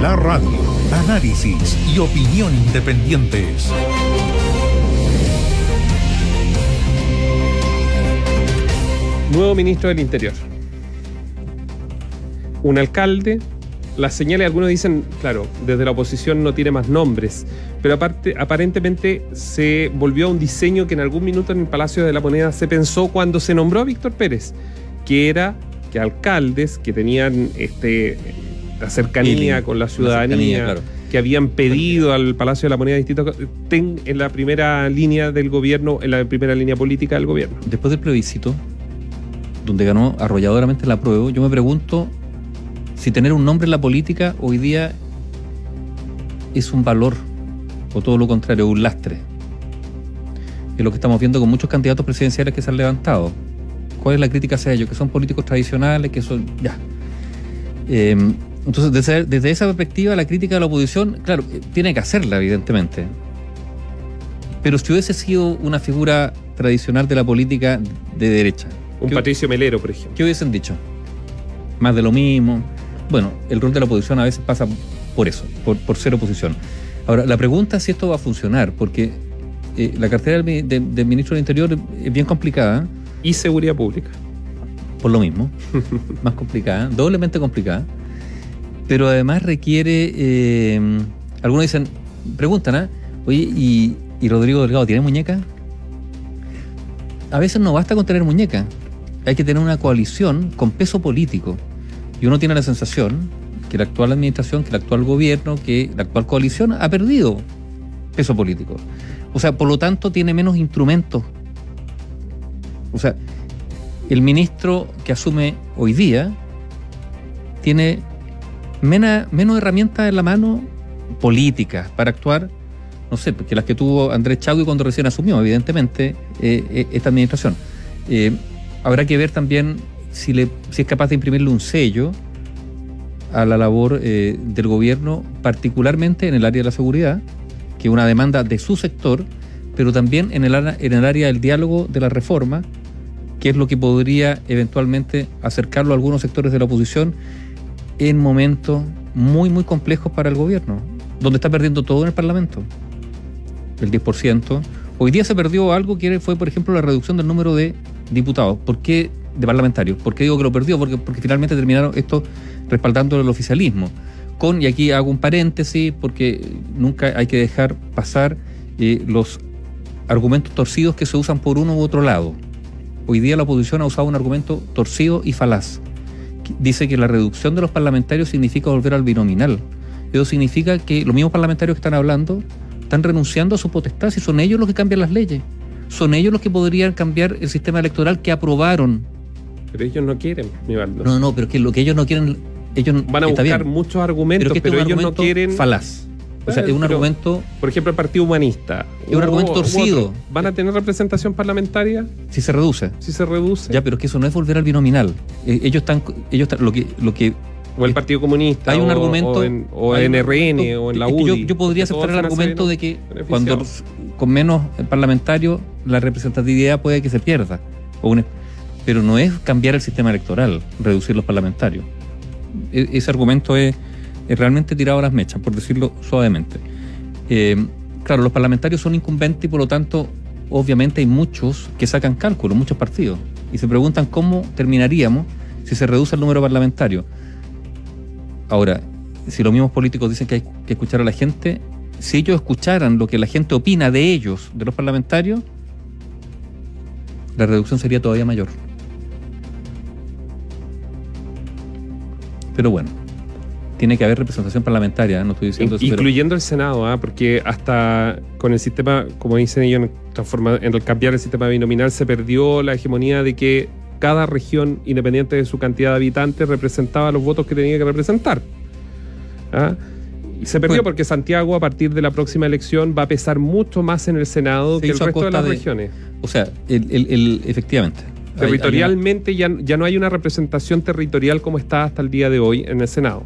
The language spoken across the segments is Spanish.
La radio. Análisis y opinión independientes. Nuevo ministro del Interior. Un alcalde. Las señales, algunos dicen, claro, desde la oposición no tiene más nombres, pero aparte, aparentemente se volvió a un diseño que en algún minuto en el Palacio de la Moneda se pensó cuando se nombró a Víctor Pérez, que era que alcaldes que tenían este, la cercanía con la ciudadanía, que habían pedido al Palacio de la Moneda distintos estén en la primera línea del gobierno, en la primera línea política del gobierno. Después del plebiscito, donde ganó arrolladoramente la prueba, yo me pregunto si tener un nombre en la política hoy día es un valor o todo lo contrario, un lastre. Es lo que estamos viendo con muchos candidatos presidenciales que se han levantado. ¿Cuál es la crítica hacia ellos? Que son políticos tradicionales, que son... Ya. Em, entonces, desde, desde, esa perspectiva, la crítica de la oposición, claro, eh, tiene que hacerla, evidentemente. Pero si hubiese sido una figura tradicional de la política de derecha. Un Patricio Melero, por ejemplo. ¿Qué hubiesen dicho? Más de lo mismo. Bueno, el rol de la oposición a veces pasa por eso, por, por ser oposición. Ahora, la pregunta es si esto va a funcionar, porque eh, la cartera del, del, ministro del Interior es bien complicada. Y seguridad pública. Por lo mismo, más complicada, doblemente complicada. Pero además requiere, eh, algunos dicen, preguntan, ¿ah? Oye, ¿y, ¿y Rodrigo Delgado tiene muñeca? A veces no basta con tener muñeca, hay que tener una coalición con peso político. Y uno tiene la sensación que la actual administración, que el actual gobierno, que la actual coalición ha perdido peso político. O sea, por lo tanto tiene menos instrumentos. O sea, el ministro que asume hoy día tiene menos herramientas en la mano políticas para actuar, no sé, que las que tuvo Andrés Chagui cuando recién asumió, evidentemente, eh, eh, esta administración. Eh, habrá que ver también si, le, si es capaz de imprimirle un sello a la labor del gobierno, particularmente en el área de la seguridad, que es una demanda de su sector, pero también en el, en el área del diálogo de la reforma, que es lo que podría eventualmente acercarlo a algunos sectores de la oposición en momentos muy, muy complejos para el gobierno, donde está perdiendo todo en el Parlamento, el 10%. Hoy día se perdió algo que fue, por ejemplo, la reducción del número de diputados. ¿Por qué de parlamentarios? ¿Por qué digo que lo perdió? Porque, porque finalmente terminaron esto respaldando el oficialismo. Con, y aquí hago un paréntesis, porque nunca hay que dejar pasar eh, los argumentos torcidos que se usan por uno u otro lado. Hoy día la oposición ha usado un argumento torcido y falaz. Dice que la reducción de los parlamentarios significa volver al binominal. Eso significa que los mismos parlamentarios que están hablando están renunciando a su potestad si son ellos los que cambian las leyes. Son ellos los que podrían cambiar el sistema electoral que aprobaron. Pero ellos no quieren, No, no, pero que lo que ellos no quieren ellos van a buscar muchos argumentos, pero, este ellos no quieren falaz. O sea, es un argumento. Por ejemplo, el Partido Humanista. Es un argumento torcido. ¿Van a tener representación parlamentaria? Si se reduce. Si se reduce. Ya, pero es que eso no es volver al binominal. Eh, ellos están. Ellos lo que. Lo que o el Partido Comunista. Hay un argumento. O en, o en RN o en la UDI. Yo, podría aceptar el argumento de que cuando con menos parlamentarios la representatividad puede que se pierda. pero no es cambiar el sistema electoral, reducir los parlamentarios. E-, ese argumento es, realmente tirado las mechas, por decirlo suavemente. Eh, claro, los parlamentarios son incumbentes y por lo tanto, obviamente hay muchos que sacan cálculos, muchos partidos, y se preguntan cómo terminaríamos si se reduce el número parlamentario. Ahora, si los mismos políticos dicen que hay que escuchar a la gente, si ellos escucharan lo que la gente opina de ellos, de los parlamentarios, la reducción sería todavía mayor. Pero bueno, tiene que haber representación parlamentaria, no estoy diciendo Incluyendo el Senado, ¿ah? porque hasta con el sistema, como dicen ellos, en el cambiar el sistema binominal se perdió la hegemonía de que cada región, independiente de su cantidad de habitantes, representaba los votos que tenía que representar. ¿ah? Y se perdió porque Santiago, a partir de la próxima elección, va a pesar mucho más en el Senado que el resto de las regiones. O sea, el, efectivamente, Territorialmente ya, ya no hay una representación territorial como está hasta el día de hoy en el Senado.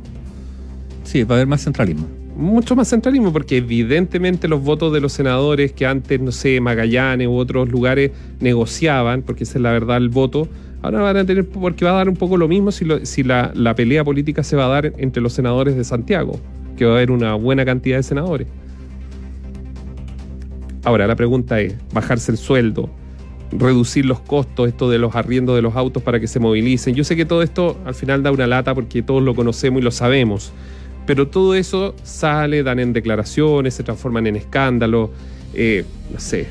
Sí, va a haber más centralismo. Mucho más centralismo, porque evidentemente los votos de los senadores que antes, no sé, Magallanes u otros lugares negociaban, porque esa es la verdad el voto, ahora van a tener, porque va a dar un poco lo mismo si, si la, la pelea política se va a dar entre los senadores de Santiago que va a haber una buena cantidad de senadores. Ahora, la pregunta es, bajarse el sueldo, reducir los costos, esto de los arriendos de los autos para que se movilicen. Yo sé que todo esto al final da una lata porque todos lo conocemos y lo sabemos, pero todo eso sale, dan en declaraciones, se transforman en escándalos, eh, no sé,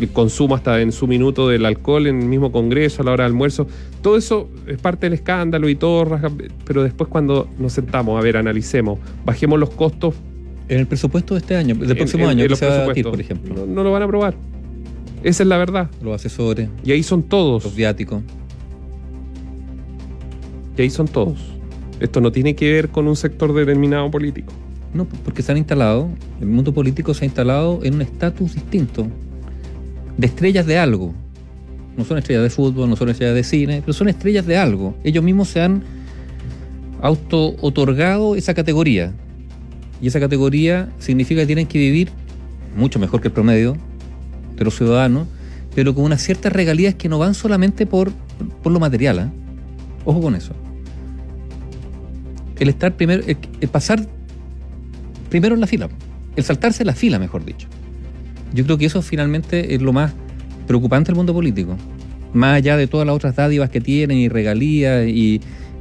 el consumo hasta en su minuto del alcohol en el mismo Congreso a la hora del almuerzo, todo eso es parte del escándalo y todo, pero después cuando nos sentamos, a ver, analicemos, bajemos los costos. En el presupuesto de este año, del próximo año, que se va a por ejemplo. No, no, lo van a aprobar. Esa es la verdad. Los asesores. Y ahí son todos. Los viáticos. Y ahí son todos. Esto no tiene que ver con un sector determinado político. No, porque se han instalado, el mundo político se ha instalado en un estatus distinto de estrellas de algo. No son estrellas de fútbol, no son estrellas de cine, pero son estrellas de algo. Ellos mismos se han auto-otorgado esa categoría. Y esa categoría significa que tienen que vivir mucho mejor que el promedio de los ciudadanos, pero con unas ciertas regalías que no van solamente por, por lo material. ¿eh? Ojo con eso. El estar primero, el pasar primero en la fila, el saltarse la fila, mejor dicho. Yo creo que eso finalmente es lo más preocupante del mundo político. Más allá de todas las otras dádivas que tienen y regalías y,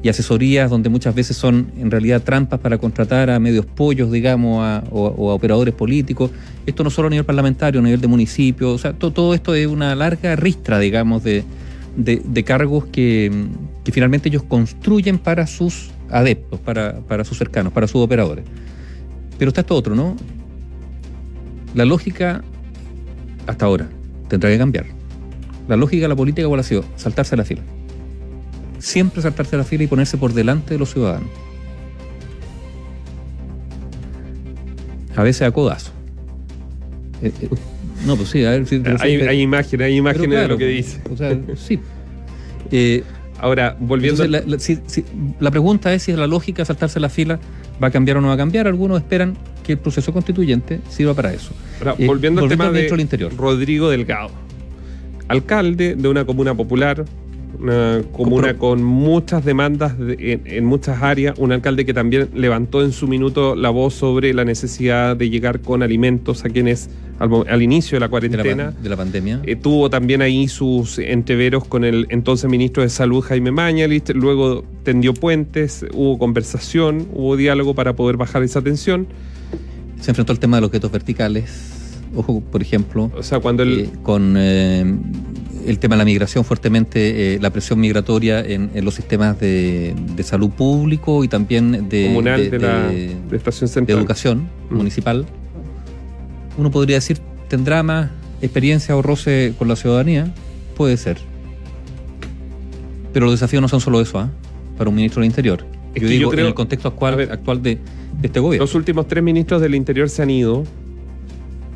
asesorías donde muchas veces son en realidad trampas para contratar a medios pollos, digamos, o, a operadores políticos. Esto no solo a nivel parlamentario, a nivel de municipio, o sea, todo, esto es una larga ristra, digamos, de, cargos que, finalmente ellos construyen para sus adeptos, para, para sus cercanos, para sus operadores. Pero está esto otro, ¿no? La lógica hasta ahora. Tendrá que cambiar. La lógica de la política, ¿cuál ha sido? Saltarse la fila. Siempre saltarse la fila y ponerse por delante de los ciudadanos. A veces a codazo. Eh, eh, no, pues sí, a ver. hay, imágenes, hay imágenes de lo que dice. O sea, sí. Eh, Ahora, volviendo. la, la, pregunta es si la lógica de saltarse la fila va a cambiar o no va a cambiar. Algunos esperan que el proceso constituyente sirva para eso. Eh, volviendo, al tema de interior. Rodrigo Delgado, alcalde de una comuna popular, una comuna con muchas demandas en, muchas áreas, un alcalde que también levantó en su minuto la voz sobre la necesidad de llegar con alimentos a quienes al, inicio de la cuarentena de la, pandemia eh, tuvo también ahí sus entreveros con el entonces ministro de Salud Jaime Mañalich, luego tendió puentes, hubo conversación, hubo diálogo para poder bajar esa tensión se enfrentó al tema de los guetos verticales. Ojo, por ejemplo, o sea, cuando eh, con eh, el tema de la migración fuertemente, eh, la presión migratoria en, los sistemas de, salud público y también de, Comunal de, la, estación central. de educación mm. municipal. Uno podría decir, ¿tendrá más experiencia o roce con la ciudadanía? Puede ser. Pero los desafíos no son solo eso, ¿ah? para un ministro del Interior. yo digo, en el contexto actual, actual de este gobierno. Los últimos tres ministros del Interior se han ido,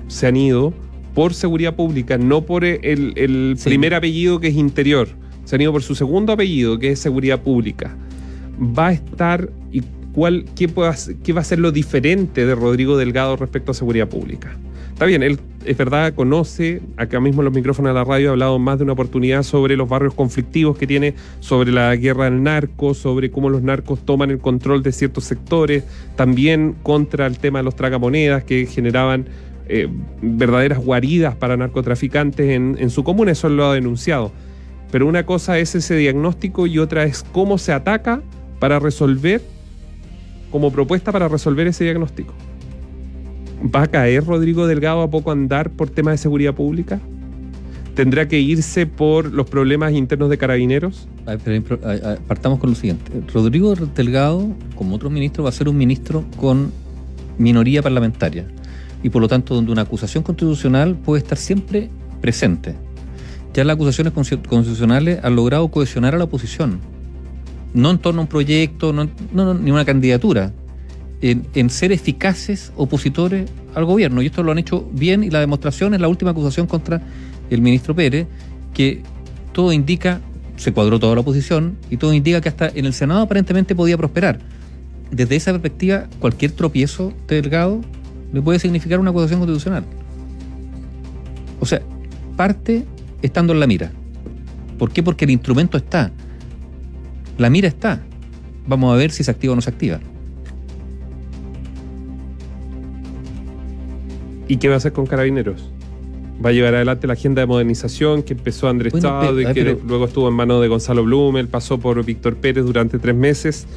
se han ido por seguridad pública, no por el, primer apellido que es Interior, se han ido por su segundo apellido que es seguridad pública. Va a estar y cuál, qué, qué va a ser lo diferente de Rodrigo Delgado respecto a seguridad pública. Está bien, él es verdad, conoce, acá mismo en los micrófonos de la radio ha hablado más de una oportunidad sobre los barrios conflictivos que tiene, sobre la guerra del narco, sobre cómo los narcos toman el control de ciertos sectores, también contra el tema de los tragamonedas que generaban eh, verdaderas guaridas para narcotraficantes en, su comuna, eso lo ha denunciado. Pero una cosa es ese diagnóstico y otra es cómo se ataca para resolver, como propuesta para resolver ese diagnóstico. ¿Va a caer Rodrigo Delgado a poco andar por temas de seguridad pública? ¿Tendrá que irse por los problemas internos de carabineros? Partamos con lo siguiente. Rodrigo Delgado, como otros ministros, va a ser un ministro con minoría parlamentaria y por lo tanto donde una acusación constitucional puede estar siempre presente. Ya las acusaciones constitucionales han logrado cohesionar a la oposición, no en torno a un proyecto, no, no, ni una candidatura, en, ser eficaces opositores al gobierno. Y esto lo han hecho bien y la demostración es la última acusación contra el ministro Pérez, que todo indica, se cuadró toda la oposición, y todo indica que hasta en el Senado aparentemente podía prosperar. Desde esa perspectiva, cualquier tropiezo de Delgado le puede significar una acusación constitucional. O sea, parte estando en la mira. ¿Por qué? Porque el instrumento está. La mira está. Vamos a ver si se activa o no se activa. ¿Y qué va a hacer con Carabineros? va a llevar adelante la agenda de modernización que empezó Andrés bueno, y que luego estuvo en manos de Gonzalo Blumel, pasó por Víctor Pérez durante tres meses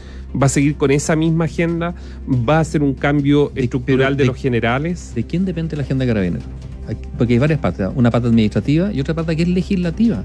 Va a seguir con esa misma agenda, va a hacer un cambio estructural de, de- los generales. ¿De quién depende la agenda de carabineros? Porque hay varias patas. Una pata administrativa y otra pata que es legislativa.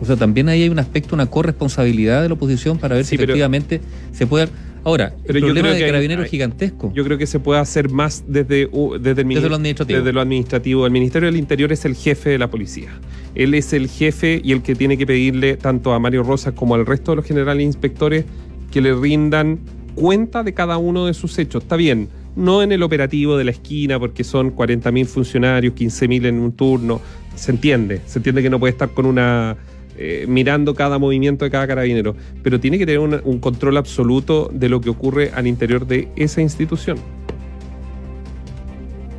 O sea, también ahí hay un aspecto, una corresponsabilidad de la oposición para ver Sí, si efectivamente se puede. Ahora, Pero el yo problema creo de que hay- carabineros hay- es gigantesco. Yo creo que se puede hacer más desde, desde, el Desde lo administrativo. desde lo administrativo. El Ministerio del Interior es el jefe de la policía. Él es el jefe y el que tiene que pedirle tanto a Mario Rosas como al resto de los generales inspectores que le rindan cuenta de cada uno de sus hechos. Está bien, no en el operativo de la esquina porque son 40.000 funcionarios, 15.000 en un turno. Se entiende, se entiende que no puede estar con una... eh, mirando cada movimiento de cada carabinero, pero tiene que tener una- un control absoluto de lo que ocurre al interior de esa institución.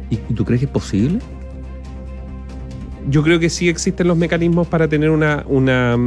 ¿Y tú crees que es posible? Yo creo que sí existen los mecanismos para tener una, una,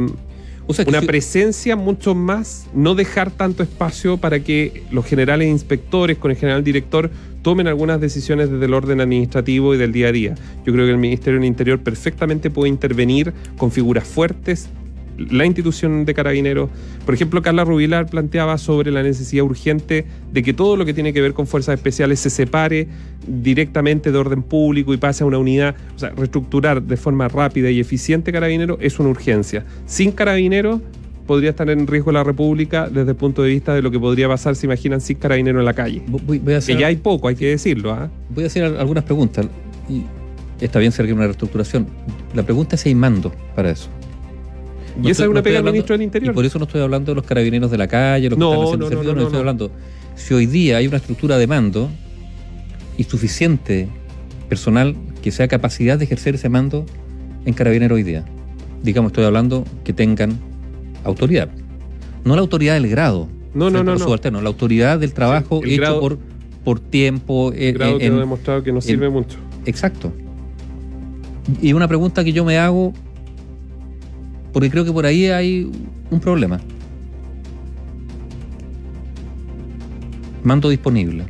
O sea, que una si- presencia mucho más, no dejar tanto espacio para que los generales inspectores con el general director tomen algunas decisiones desde el orden administrativo y del día a día. Yo creo que el Ministerio del Interior perfectamente puede intervenir con figuras fuertes, la institución de carabineros. Por ejemplo, Carla Rubilar planteaba sobre la necesidad urgente de que todo lo que tiene que ver con fuerzas especiales se separe directamente de orden público y pase a una unidad. O sea, reestructurar de forma rápida y eficiente carabinero es una urgencia. Sin carabineros podría estar en riesgo la República desde el punto de vista de lo que podría pasar, se imaginan, sin carabinero en la calle. voy, voy a hacer, Que ya hay poco, hay que decirlo. ¿ah? voy a hacer al- algunas preguntas. Y está bien ser que una reestructuración. La pregunta es si hay mando para eso. Y No esa estoy- es no una estoy pega del ministro del Y Interior. por eso no estoy hablando de los carabineros de la calle, los que No, están haciendo no, no, servicio, no, no, estoy no. hablando. Si hoy día hay una estructura de mando y suficiente personal que sea capacidad de ejercer ese mando en carabinero hoy día. Digamos, estoy hablando que tengan autoridad. No la autoridad del grado. No, no, no, no. la autoridad del trabajo Sí, hecho grado- por, por tiempo. eh, El grado eh, quedó en- demostrado que no sirve mucho. Exacto. Y una pregunta que yo me hago, porque creo que por ahí hay un problema. Mando disponible,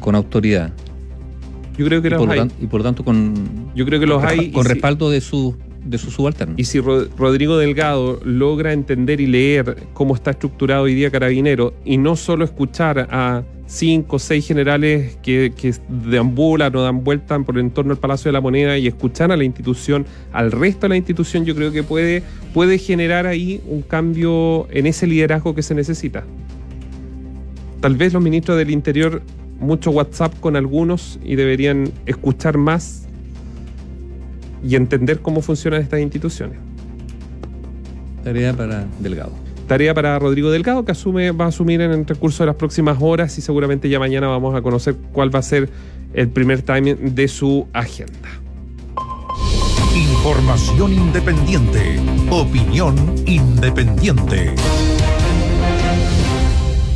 con autoridad, Yo creo que y los por, hay. y por lo tanto con, Yo creo que los con, hay. con si- respaldo de su de sus subalternos. Y si Ro- Rodrigo Delgado logra entender y leer cómo está estructurado hoy día Carabinero y no solo escuchar a cinco o seis generales que, deambulan o dan vueltas por el entorno del Palacio de la Moneda y escuchar a la institución, al resto de la institución, yo creo que puede, puede generar ahí un cambio en ese liderazgo que se necesita. Tal vez los ministros del Interior, mucho WhatsApp con algunos y deberían escuchar más y entender cómo funcionan estas instituciones. Tarea para Delgado. Tarea para Rodrigo Delgado, que asume, va a asumir en el transcurso de las próximas horas y seguramente ya mañana vamos a conocer cuál va a ser el primer timing de su agenda. Información independiente. Opinión independiente.